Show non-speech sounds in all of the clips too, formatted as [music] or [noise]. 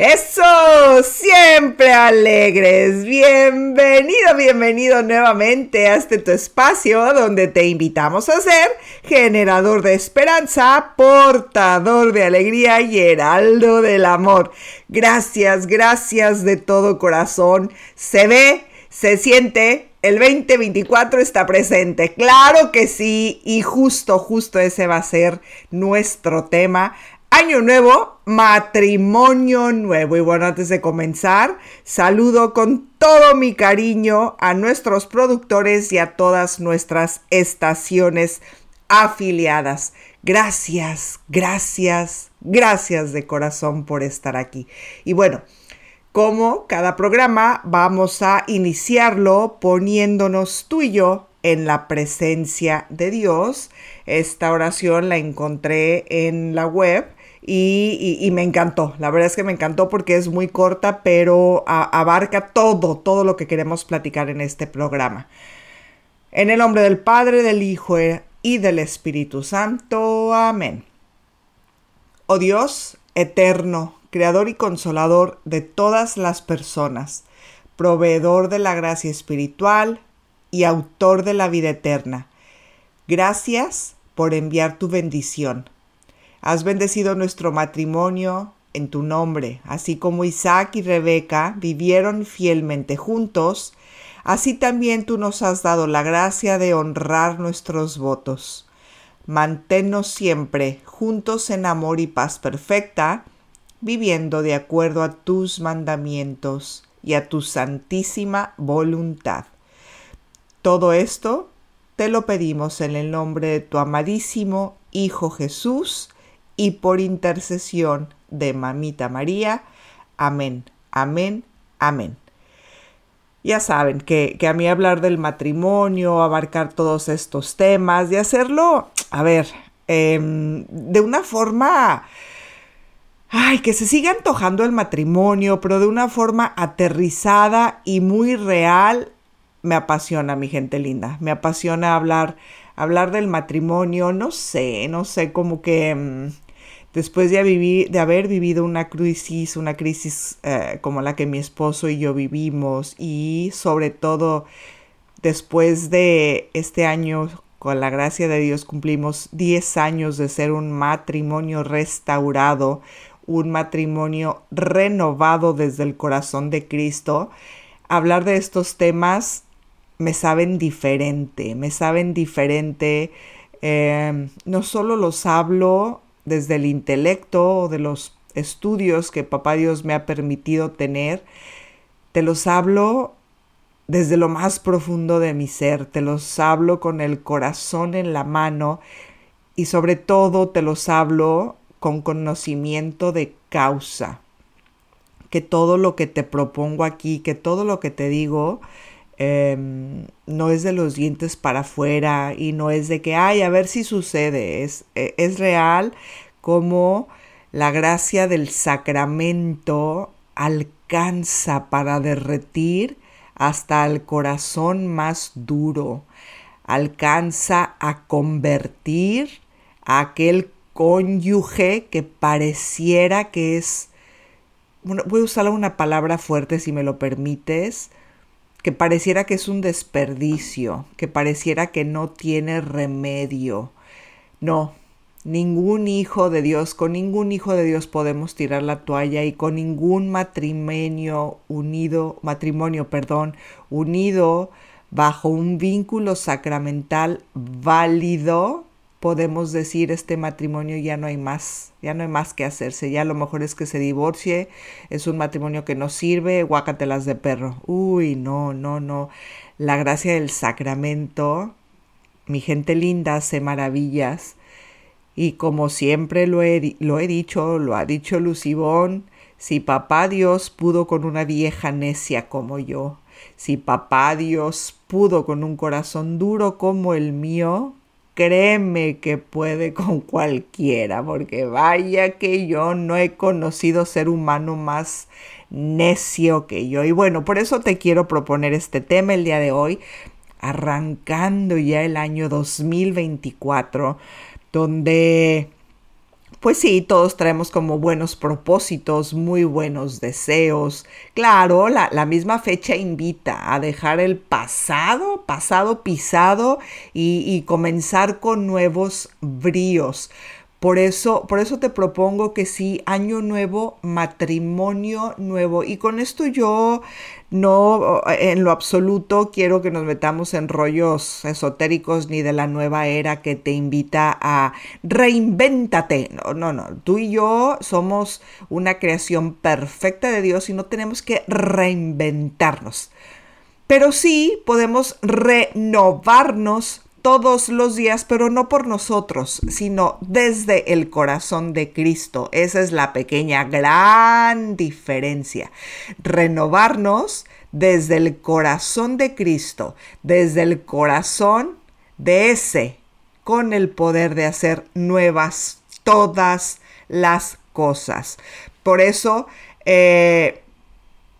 Eso, siempre alegres. Bienvenido, bienvenido nuevamente a este tu espacio donde te invitamos a ser generador de esperanza, portador de alegría y heraldo del amor. Gracias, gracias de todo corazón. Se ve, se siente, el 2024 está presente. Claro que sí. Y justo, justo ese va a ser nuestro tema. Año nuevo, matrimonio nuevo. Y bueno, antes de comenzar, saludo con todo mi cariño a nuestros productores y a todas nuestras estaciones afiliadas. Gracias, gracias, gracias de corazón por estar aquí. Y bueno, como cada programa, vamos a iniciarlo poniéndonos tú y yo en la presencia de Dios. Esta oración la encontré en la web y, me encantó. La verdad es que me encantó porque es muy corta, pero abarca todo, todo lo que queremos platicar en este programa. En el nombre del Padre, del Hijo y del Espíritu Santo. Amén. Oh Dios, eterno, creador y consolador de todas las personas, proveedor de la gracia espiritual y autor de la vida eterna. Gracias por enviar tu bendición. Has bendecido nuestro matrimonio en tu nombre, así como Isaac y Rebeca vivieron fielmente juntos, así también tú nos has dado la gracia de honrar nuestros votos. Manténnos siempre juntos en amor y paz perfecta, viviendo de acuerdo a tus mandamientos y a tu santísima voluntad. Todo esto te lo pedimos en el nombre de tu amadísimo Hijo Jesús y por intercesión de Mamita María. Amén, amén, amén. Ya saben que, a mí hablar del matrimonio, abarcar todos estos temas y hacerlo, a ver, em, de una forma ay, que se siga antojando el matrimonio, pero de una forma aterrizada y muy real, me apasiona, mi gente linda. Me apasiona hablar, hablar del matrimonio, no sé, no sé, como que mm, después de, haber vivido una crisis, una crisis eh, como la que mi esposo y yo vivimos, y sobre todo después de este año con la gracia de Dios cumplimos 10 años de ser un matrimonio restaurado, un matrimonio renovado desde el corazón de Cristo, hablar de estos temas me saben diferente, me saben diferente. Em, no solo los hablo desde el intelecto o de los estudios que Papá Dios me ha permitido tener, te los hablo desde lo más profundo de mi ser, te los hablo con el corazón en la mano y sobre todo te los hablo con conocimiento de causa. Que todo lo que te propongo aquí, que todo lo que te digo, em, no es de los dientes para afuera y no es de que, ay, a ver si sucede. Es, e, es real como la gracia del sacramento alcanza para derretir hasta el corazón más duro, alcanza a convertir a aquel cónyuge que pareciera que es, voy a usar una palabra fuerte si me lo permites, que pareciera que es un desperdicio, que pareciera que no tiene remedio. No, ningún hijo de Dios, con ningún hijo de Dios podemos tirar la toalla y con ningún matrimonio unido, matrimonio, perdón, unido bajo un vínculo sacramental válido, podemos decir este matrimonio ya no hay más, ya no hay más que hacerse, ya lo mejor es que se divorcie, es un matrimonio que no sirve, guácatelas de perro. Uy, no, no, no. La gracia del sacramento, mi gente linda, hace maravillas. Y como siempre lo he, lo he dicho, lo ha dicho Lucibón, Si papá Dios pudo con una vieja necia como yo, si papá Dios pudo con un corazón duro como el mío, créeme que puede [laughs] con cualquiera, porque vaya que yo no he conocido ser humano más necio que yo. Y bueno, por eso te quiero proponer este tema el día de hoy, arrancando ya el año 2024, donde pues sí, todos traemos como buenos propósitos, muy buenos deseos. Claro, la, misma fecha invita a dejar el pasado, pasado pisado y, comenzar con nuevos bríos. Por eso, por eso te propongo que sí, año nuevo, matrimonio nuevo. Y con esto yo no en lo absoluto quiero que nos metamos en rollos esotéricos ni de la nueva era que te invita a reinvéntate. No, no, no. Tú y yo somos una creación perfecta de Dios y no tenemos que reinventarnos. Pero sí podemos renovarnos todos los días, pero no por nosotros, sino desde el corazón de Cristo. Esa es la pequeña, gran diferencia. Renovarnos desde el corazón de Cristo, desde el corazón de ese, con el poder de hacer nuevas todas las cosas. Por eso, eh,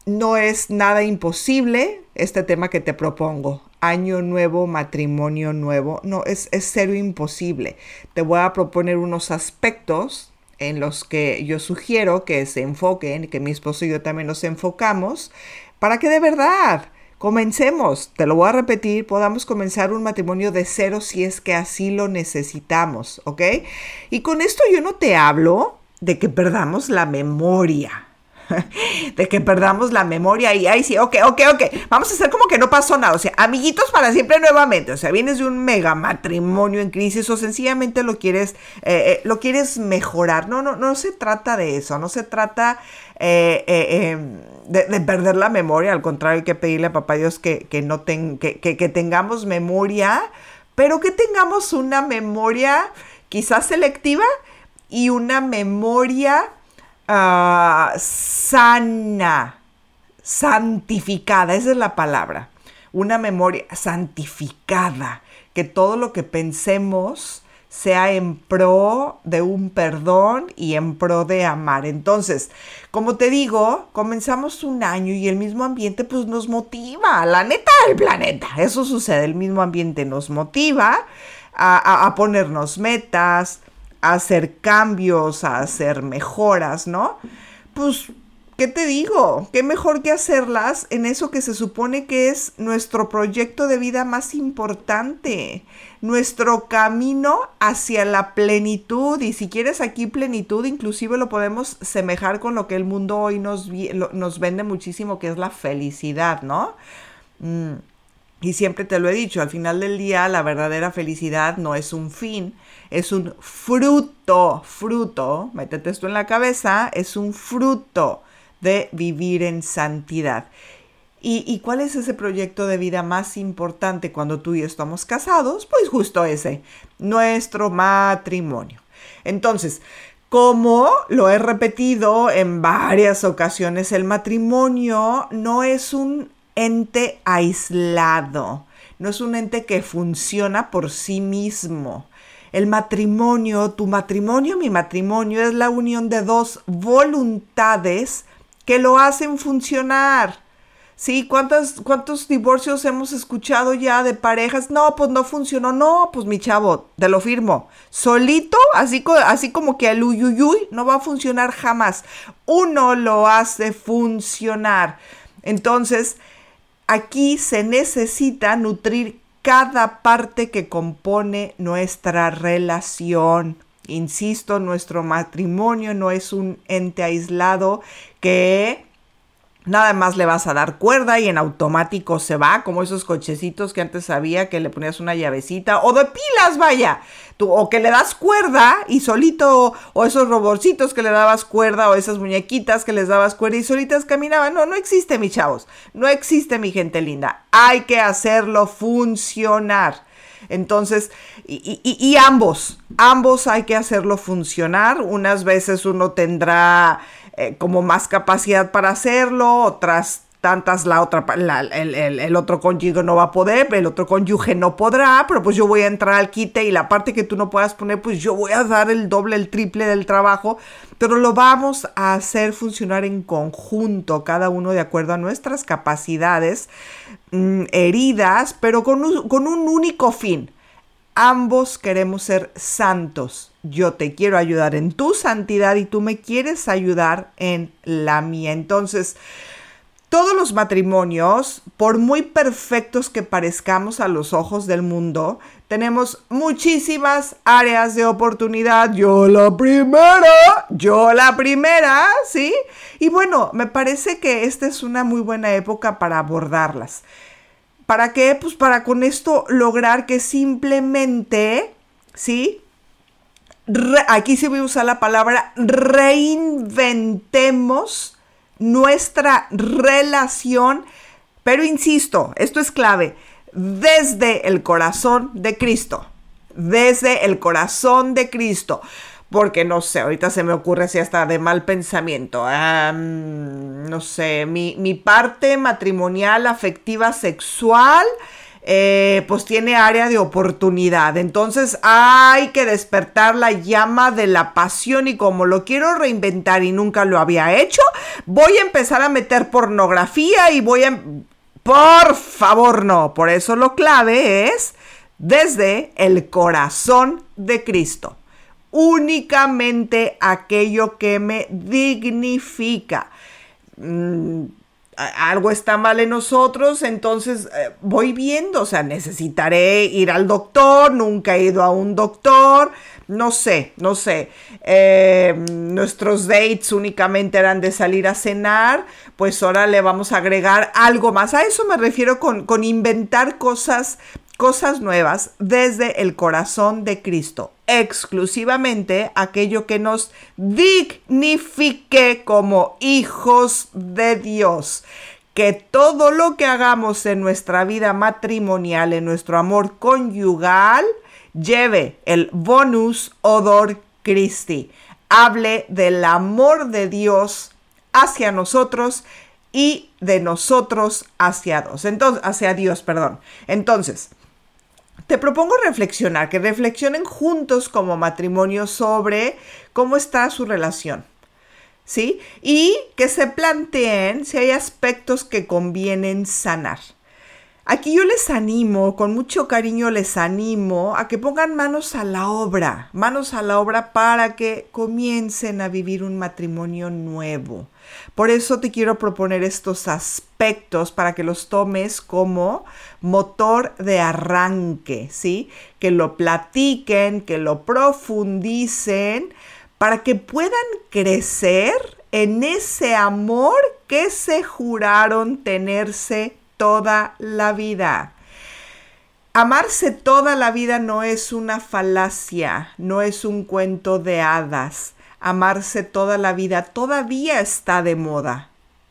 no es nada imposible este tema que te propongo año nuevo, matrimonio nuevo. No, es, es cero imposible. Te voy a proponer unos aspectos en los que yo sugiero que se enfoquen, que mi esposo y yo también nos enfocamos, para que de verdad comencemos, te lo voy a repetir, podamos comenzar un matrimonio de cero si es que así lo necesitamos, ¿ok? Y con esto yo no te hablo de que perdamos la memoria. [laughs] de que perdamos la memoria y ahí sí, ok, ok, ok, vamos a hacer como que no pasó nada, o sea, amiguitos para siempre nuevamente, o sea, vienes de un mega matrimonio en crisis o sencillamente lo quieres, eh, eh, lo quieres mejorar, no, no, no se trata de eso, no se trata eh, em, de, perder la memoria, al contrario hay que pedirle a papá Dios que, no que, que tengamos memoria, pero que tengamos una memoria quizás selectiva y una memoria Ah, sana, santificada, esa es la palabra. Una memoria santificada, que todo lo que pensemos sea en pro de un perdón y en pro de amar. Entonces, como te digo, comenzamos un año y el mismo ambiente pues nos motiva, la neta del planeta. Eso sucede, el mismo ambiente nos motiva a, a ponernos metas, a hacer cambios, a hacer mejoras, ¿no? Pues, ¿qué te digo? ¿Qué mejor que hacerlas en eso que se supone que es nuestro proyecto de vida más importante? Nuestro camino hacia la plenitud. Y si quieres aquí plenitud, inclusive lo podemos semejar con lo que el mundo hoy nos, nos vende muchísimo, que es la felicidad, ¿no? Mm. Y siempre te lo he dicho, al final del día la verdadera felicidad no es un fin, es un fruto, fruto, métete esto en la cabeza, es un fruto de vivir en santidad. ¿Y, cuál es ese proyecto de vida más importante cuando tú y yo estamos casados? Pues justo ese, nuestro matrimonio. Entonces, como lo he repetido en varias ocasiones, el matrimonio no es un ente aislado, no es un ente que funciona por sí mismo. El matrimonio, tu matrimonio, mi matrimonio, es la unión de dos voluntades que lo hacen funcionar. ¿Sí? ¿Cuántos, ¿Cuántos divorcios hemos escuchado ya de parejas? No, pues no funcionó. No, pues mi chavo, te lo firmo. Solito, así, así como que el uyuyuy, no va a funcionar jamás. Uno lo hace funcionar. Entonces, Aquí se necesita nutrir cada parte que compone nuestra relación. Insisto, nuestro matrimonio no es un ente aislado que Nada más le vas a dar cuerda y en automático se va, como esos cochecitos que antes sabía que le ponías una llavecita, o de pilas, vaya, Tú, o que le das cuerda y solito, o esos roborcitos que le dabas cuerda, o esas muñequitas que les dabas cuerda y solitas caminaban. No, no existe, mis chavos, no existe, mi gente linda. Hay que hacerlo funcionar. Entonces, y, ambos, ambos hay que hacerlo funcionar. Unas veces uno tendrá eh, como más capacidad para hacerlo, otras tantas la otra, el, otro cónyuge no va a poder, el otro cónyuge no podrá, pero pues yo voy a entrar al quite y la parte que tú no puedas poner, pues yo voy a dar el doble, el triple del trabajo, pero lo vamos a hacer funcionar en conjunto, cada uno de acuerdo a nuestras capacidades mm, heridas, pero con un único fin. Ambos queremos ser santos. Yo te quiero ayudar en tu santidad y tú me quieres ayudar en la mía. Entonces, todos los matrimonios, por muy perfectos que parezcamos a los ojos del mundo, tenemos muchísimas áreas de oportunidad. Yo la primera, yo la primera, ¿sí? Y bueno, me parece que esta es una muy buena época para abordarlas. ¿Para qué? Pues para con esto lograr que simplemente, ¿sí? aquí se voy a usar la palabra reinventemos nuestra relación, pero insisto, esto es clave, desde el corazón de Cristo, desde el corazón de Cristo. Porque no sé, ahorita se me ocurre así hasta de mal pensamiento. no sé, mi, mi parte matrimonial, afectiva, sexual eh, pues tiene área de oportunidad. Entonces hay que despertar la llama de la pasión y como lo quiero reinventar y nunca lo había hecho, voy a empezar a meter pornografía y voy a... Por favor, no. Por eso lo clave es desde el corazón de Cristo. Únicamente aquello que me dignifica. Mm, algo está mal en nosotros, entonces eh, voy viendo, o sea, necesitaré ir al doctor, nunca he ido a un doctor, no sé, no sé. Eh, nuestros dates únicamente eran de salir a cenar, pues ahora le vamos a agregar algo más. A eso me refiero con, con inventar cosas cosas nuevas desde el corazón de Cristo, exclusivamente aquello que nos dignifique como hijos de Dios. Que todo lo que hagamos en nuestra vida matrimonial, en nuestro amor conyugal, lleve el bonus odor Christi. Hable del amor de Dios hacia nosotros y de nosotros hacia Dios. Entonces, hacia Dios, perdón. Entonces, te propongo reflexionar, que reflexionen juntos como matrimonio sobre cómo está su relación. ¿Sí? Y que se planteen si hay aspectos que convienen sanar. Aquí yo les animo, con mucho cariño les animo a que pongan manos a la obra, manos a la obra para que comiencen a vivir un matrimonio nuevo. Por eso te quiero proponer estos aspectos para que los tomes como motor de arranque, ¿sí? Que lo platiquen, que lo profundicen, para que puedan crecer en ese amor que se juraron tenerse toda la vida. Amarse toda la vida no es una falacia, no es un cuento de hadas. Amarse toda la vida todavía está de moda.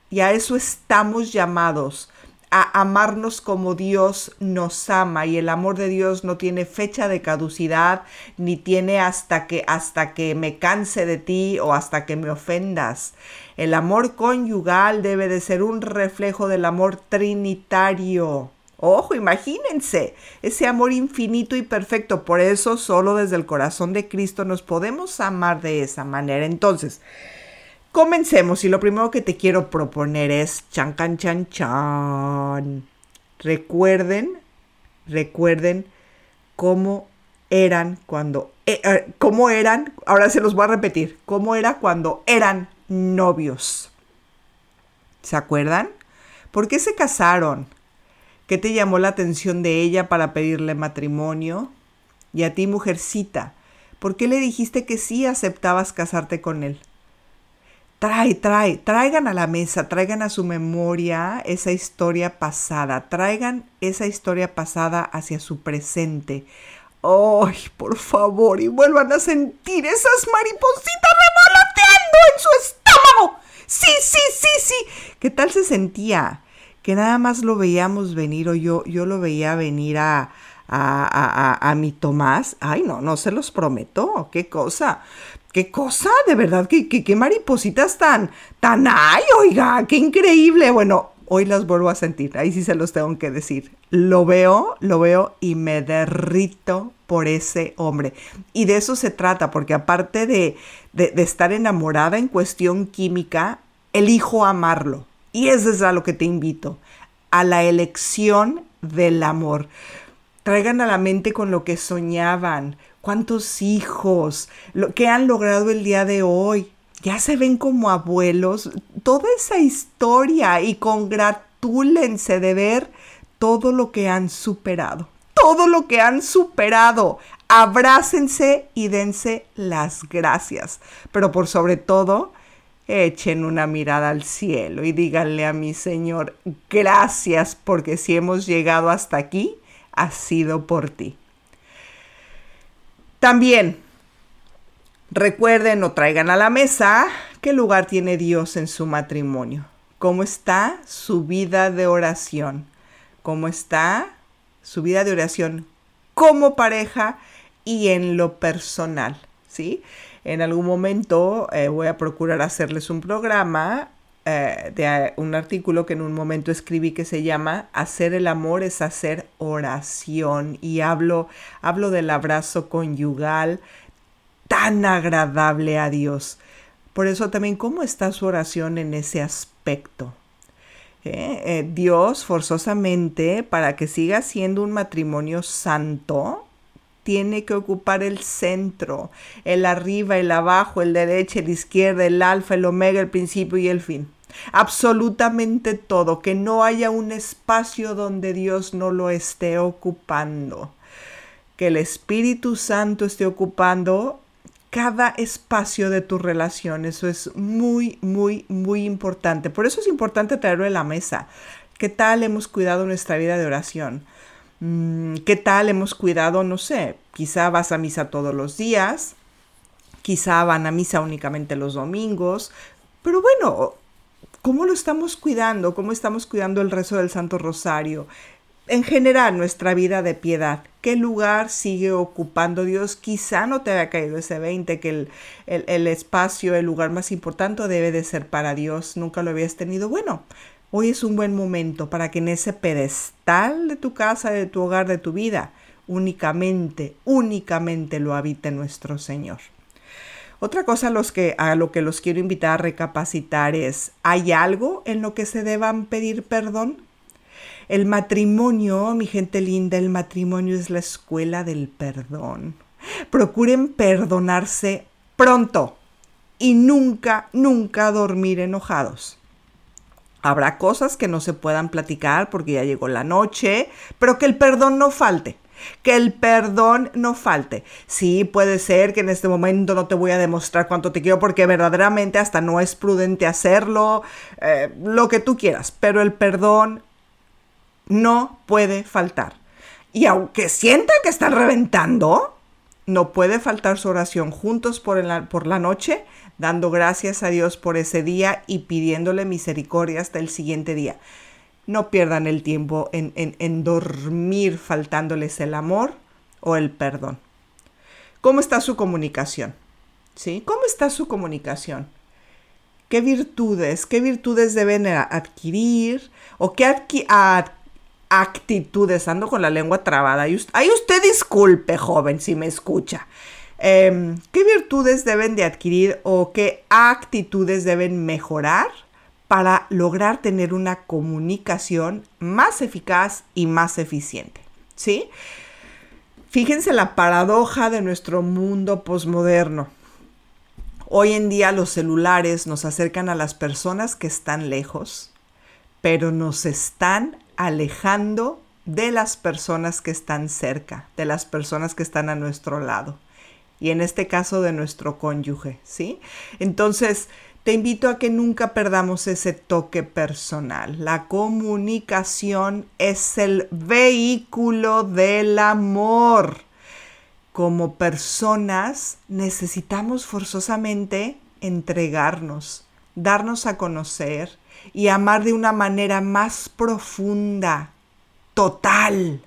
Y a eso estamos llamados, a amarnos como Dios nos ama y el amor de Dios no tiene fecha de caducidad ni tiene hasta que hasta que me canse de ti o hasta que me ofendas. El amor conyugal debe de ser un reflejo del amor trinitario. Ojo, imagínense ese amor infinito y perfecto. Por eso solo desde el corazón de Cristo nos podemos amar de esa manera. Entonces, comencemos y lo primero que te quiero proponer es chan can chan chan. Recuerden, recuerden cómo eran cuando, eh, eh, cómo eran, ahora se los voy a repetir, cómo era cuando eran novios. ¿Se acuerdan? ¿Por qué se casaron? ¿Qué te llamó la atención de ella para pedirle matrimonio? Y a ti, mujercita, ¿por qué le dijiste que sí aceptabas casarte con él? Trae, trae, traigan a la mesa, traigan a su memoria esa historia pasada, traigan esa historia pasada hacia su presente. ¡Ay, por favor! Y vuelvan a sentir esas maripositas revoloteando en su estómago. Sí, sí, sí, sí. ¿Qué tal se sentía? Que nada más lo veíamos venir o yo, yo lo veía venir a, a, mi Tomás. Ay, no, no se los prometo. Qué cosa. Qué cosa, de verdad, qué, qué, maripositas tan, tan ay, oiga, qué increíble. Bueno, hoy las vuelvo a sentir, ahí sí se los tengo que decir. Lo veo, lo veo y me derrito por ese hombre. Y de eso se trata, porque aparte de, de, de estar enamorada en cuestión química, elijo amarlo. Y eso es a lo que te invito, a la elección del amor. Traigan a la mente con lo que soñaban, cuántos hijos, lo que han logrado el día de hoy. Ya se ven como abuelos, toda esa historia y congratúlense de ver todo lo que han superado, todo lo que han superado. Abrácense y dense las gracias, pero por sobre todo, echen una mirada al cielo y díganle a mi Señor, gracias porque si hemos llegado hasta aquí, ha sido por ti. También recuerden o traigan a la mesa qué lugar tiene Dios en su matrimonio, cómo está su vida de oración, cómo está su vida de oración como pareja y en lo personal, ¿sí? En algún momento eh, voy a procurar hacerles un programa eh, de eh, un artículo que en un momento escribí que se llama Hacer el amor es hacer oración y hablo, hablo del abrazo conyugal tan agradable a Dios. Por eso también, ¿cómo está su oración en ese aspecto? Dios forzosamente, para que siga siendo un matrimonio santo, tiene que ocupar el centro, el arriba, el abajo, el derecha, el izquierda, el alfa, el omega, el principio y el fin. Absolutamente todo, que no haya un espacio donde Dios no lo esté ocupando. Que el Espíritu Santo esté ocupando cada espacio de tu relación. Eso es muy, muy, muy importante. Por eso es importante traerlo a la mesa. ¿Qué tal hemos cuidado nuestra vida de oración? Mm, ¿Qué tal hemos cuidado? No sé, quizá vas a misa todos los días, quizá van a misa únicamente los domingos, pero bueno, ¿cómo lo estamos cuidando? ¿Cómo estamos cuidando el rezo del Santo Rosario? En general, nuestra vida de piedad. ¿Qué lugar sigue ocupando Dios? Quizá no te haya caído ese 20, que el, el espacio, el lugar más importante debe de ser para Dios. Nunca lo habías tenido. Bueno, Hoy es un buen momento para que en ese pedestal de tu casa, de tu hogar, de tu vida, únicamente, únicamente lo habite nuestro Señor. Otra cosa a, que, a lo que los quiero invitar a recapacitar es, ¿hay algo en lo que se deban pedir perdón? El matrimonio, mi gente linda, el matrimonio es la escuela del perdón. Procuren perdonarse pronto y nunca, nunca dormir enojados. Habrá cosas que no se puedan platicar porque ya llegó la noche, pero que el perdón no falte. Que el perdón no falte. Sí, puede ser que en este momento no te voy a demostrar cuánto te quiero porque verdaderamente hasta no es prudente hacerlo, eh, lo que tú quieras, pero el perdón no puede faltar. Y aunque sienta que están reventando, no puede faltar su oración juntos por por la noche dando gracias a Dios por ese día y pidiéndole misericordia hasta el siguiente día. No pierdan el tiempo en, en, dormir faltándoles el amor o el perdón. ¿Cómo está su comunicación? ¿Sí? ¿Cómo está su comunicación? ¿Qué virtudes, qué virtudes deben adquirir o qué actitudes, ando con la lengua trabada? Ahí usted disculpe, joven, si me escucha. Em, ¿Qué virtudes deben de adquirir o qué actitudes deben mejorar para lograr tener una comunicación más eficaz y más eficiente? ¿Sí? Fíjense la paradoja de nuestro mundo posmoderno. Hoy en día los celulares nos acercan a las personas que están lejos, pero nos están alejando de las personas que están cerca, de las personas que están a nuestro lado y en este caso de nuestro cónyuge, ¿sí? Entonces, te invito a que nunca perdamos ese toque personal. La comunicación es el vehículo del amor. Como personas necesitamos forzosamente entregarnos, darnos a conocer y amar de una manera más profunda, total,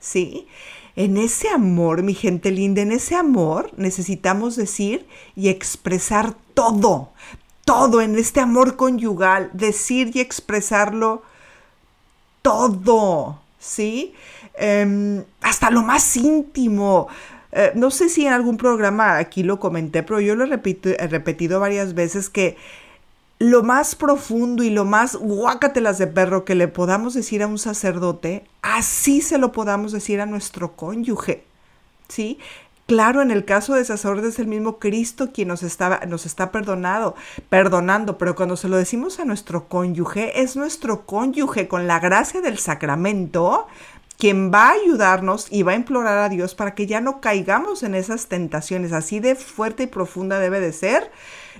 ¿sí? En ese amor, mi gente linda, en ese amor necesitamos decir y expresar todo, todo en este amor conyugal, decir y expresarlo todo, ¿sí? Em, hasta lo más íntimo. Eh, no sé si en algún programa aquí lo comenté, pero yo lo he repetido varias veces que lo más profundo y lo más guácatelas de perro que le podamos decir a un sacerdote, así se lo podamos decir a nuestro cónyuge. ¿Sí? Claro, en el caso de sacerdotes es el mismo Cristo quien nos está, nos está perdonado, perdonando, pero cuando se lo decimos a nuestro cónyuge, es nuestro cónyuge con la gracia del sacramento quien va a ayudarnos y va a implorar a Dios para que ya no caigamos en esas tentaciones. Así de fuerte y profunda debe de ser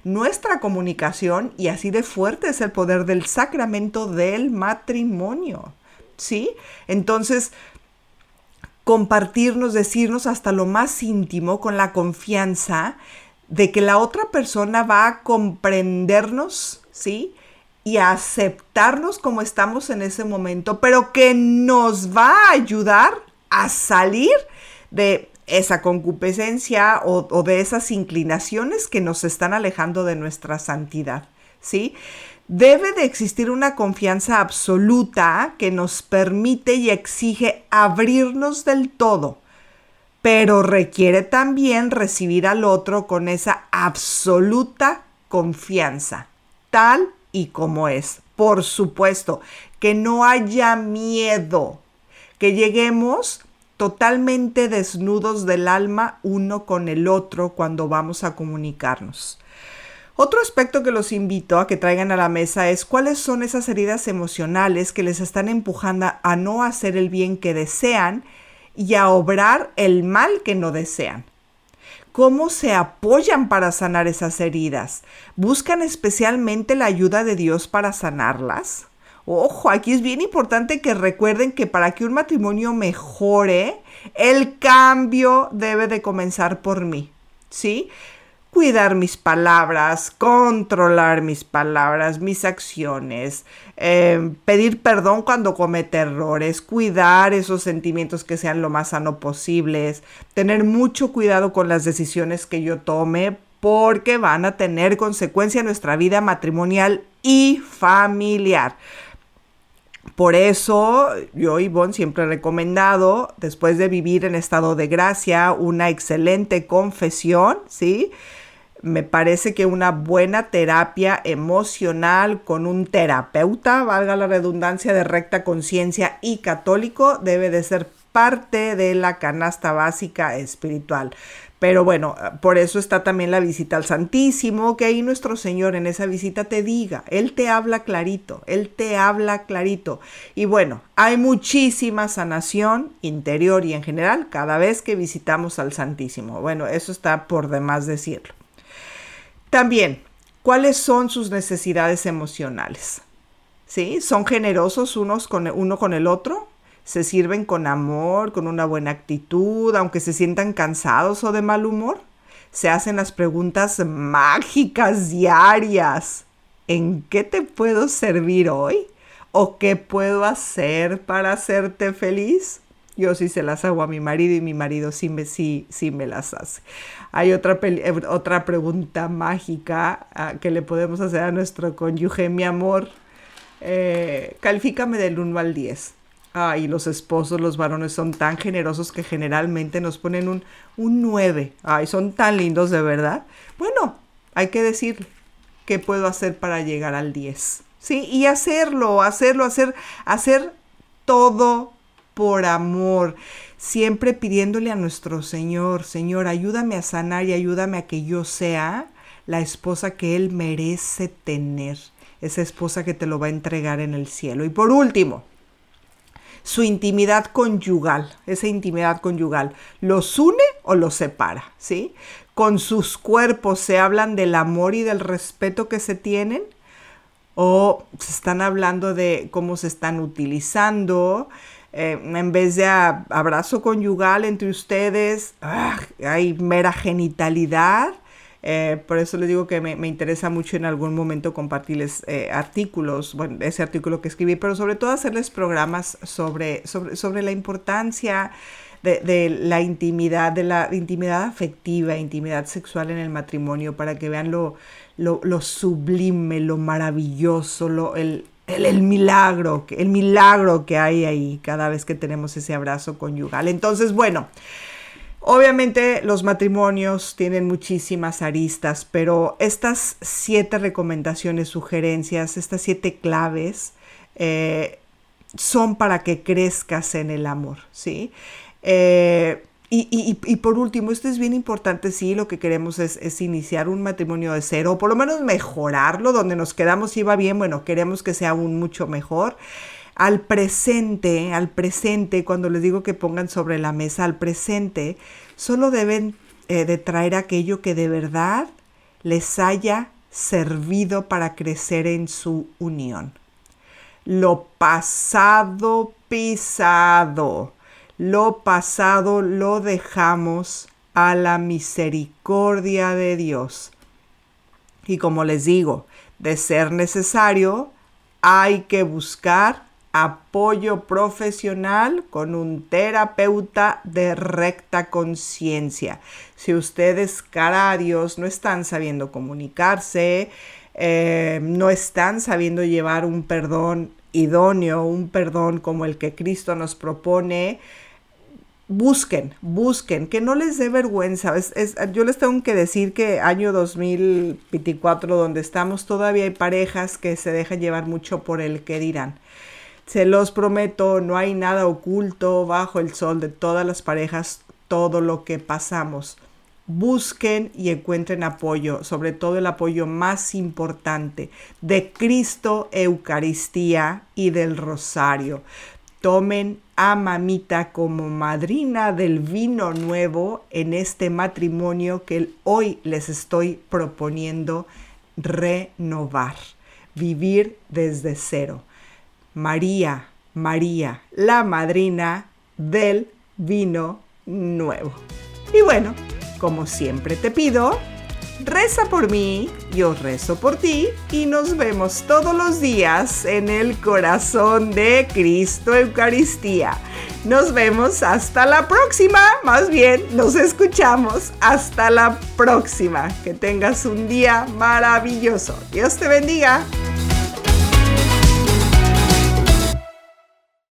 nuestra comunicación y así de fuerte es el poder del sacramento del matrimonio. ¿Sí? Entonces, compartirnos, decirnos hasta lo más íntimo con la confianza de que la otra persona va a comprendernos, ¿sí? Y aceptarnos como estamos en ese momento, pero que nos va a ayudar a salir de esa concupiscencia o, de esas inclinaciones que nos están alejando de nuestra santidad, ¿sí? Debe de existir una confianza absoluta que nos permite y exige abrirnos del todo, pero requiere también recibir al otro con esa absoluta confianza, tal y como es. Por supuesto, que no haya miedo, que lleguemos totalmente desnudos del alma uno con el otro cuando vamos a comunicarnos. Otro aspecto que los invito a que traigan a la mesa es cuáles son esas heridas emocionales que les están empujando a no hacer el bien que desean y a obrar el mal que no desean cómo se apoyan para sanar esas heridas. ¿Buscan especialmente la ayuda de Dios para sanarlas? Ojo, aquí es bien importante que recuerden que para que un matrimonio mejore, el cambio debe de comenzar por mí, ¿sí? Cuidar mis palabras, controlar mis palabras, mis acciones, em, pedir perdón cuando comete errores, cuidar esos sentimientos que sean lo más sano posibles, tener mucho cuidado con las decisiones que yo tome porque van a tener consecuencia en nuestra vida matrimonial y familiar. Por eso yo, Ivonne, siempre he recomendado, después de vivir en estado de gracia, una excelente confesión, ¿sí? Me parece que una buena terapia emocional con un terapeuta, valga la redundancia, de recta conciencia y católico, debe de ser parte de la canasta básica espiritual. Pero bueno, por eso está también la visita al Santísimo, que ahí nuestro Señor en esa visita te diga, Él te habla clarito, Él te habla clarito. Y bueno, hay muchísima sanación interior y en general cada vez que visitamos al Santísimo. Bueno, eso está por demás decirlo. También, ¿cuáles son sus necesidades emocionales? ¿Sí? ¿Son generosos unos con, uno con el otro? ¿Se sirven con amor, con una buena actitud, aunque se sientan cansados o de mal humor? Se hacen las preguntas mágicas diarias. ¿En qué te puedo servir hoy? ¿O qué puedo hacer para hacerte feliz? Yo sí se las hago a mi marido y mi marido sí me, sí, sí me las hace. Hay otra, eh, otra pregunta mágica ah, que le podemos hacer a nuestro cónyuge, mi amor. Eh, califícame del 1 al 10. Ay, los esposos, los varones son tan generosos que generalmente nos ponen un, un 9. Ay, son tan lindos de verdad. Bueno, hay que decir qué puedo hacer para llegar al 10. Sí, y hacerlo, hacerlo, hacer, hacer todo por amor, siempre pidiéndole a nuestro Señor, Señor, ayúdame a sanar y ayúdame a que yo sea la esposa que Él merece tener, esa esposa que te lo va a entregar en el cielo. Y por último, su intimidad conyugal, esa intimidad conyugal, ¿los une o los separa? ¿Sí? Con sus cuerpos se hablan del amor y del respeto que se tienen o se están hablando de cómo se están utilizando, eh, en vez de abrazo conyugal entre ustedes, ah, hay mera genitalidad. Eh, por eso les digo que me, interesa mucho en algún momento compartirles eh, artículos, bueno, ese artículo que escribí, pero sobre todo hacerles programas sobre, sobre, sobre la importancia de, la intimidad, de la intimidad afectiva, intimidad sexual en el matrimonio, para que vean lo, lo, sublime, lo maravilloso, lo, el, el, milagro, el milagro que hay ahí cada vez que tenemos ese abrazo conyugal. Entonces, bueno, obviamente los matrimonios tienen muchísimas aristas, pero estas siete recomendaciones, sugerencias, estas siete claves, eh, son para que crezcas en el amor, ¿sí? Eh, y, por último, esto es bien importante, sí, lo que queremos es, iniciar un matrimonio de cero, o por lo menos mejorarlo, donde nos quedamos y va bien, bueno, queremos que sea aún mucho mejor. Al presente, al presente, cuando les digo que pongan sobre la mesa al presente, solo deben eh, de traer aquello que de verdad les haya servido para crecer en su unión. Lo pasado pisado lo pasado lo dejamos a la misericordia de Dios. Y como les digo, de ser necesario, hay que buscar apoyo profesional con un terapeuta de recta conciencia. Si ustedes, cara a Dios, no están sabiendo comunicarse, eh, no están sabiendo llevar un perdón idóneo, un perdón como el que Cristo nos propone, busquen, busquen, que no les dé vergüenza. yo les tengo que decir que año 2024, donde estamos, todavía hay parejas que se dejan llevar mucho por el que dirán. Se los prometo, no hay nada oculto bajo el sol de todas las parejas, todo lo que pasamos. Busquen y encuentren apoyo, sobre todo el apoyo más importante de Cristo, Eucaristía y del Rosario. Tomen a mamita como madrina del vino nuevo en este matrimonio que hoy les estoy proponiendo renovar, vivir desde cero. María, María, la madrina del vino nuevo. Y bueno, como siempre te pido, Reza por mí, yo rezo por ti y nos vemos todos los días en el corazón de Cristo Eucaristía. Nos vemos hasta la próxima, más bien nos escuchamos hasta la próxima. Que tengas un día maravilloso. Dios te bendiga.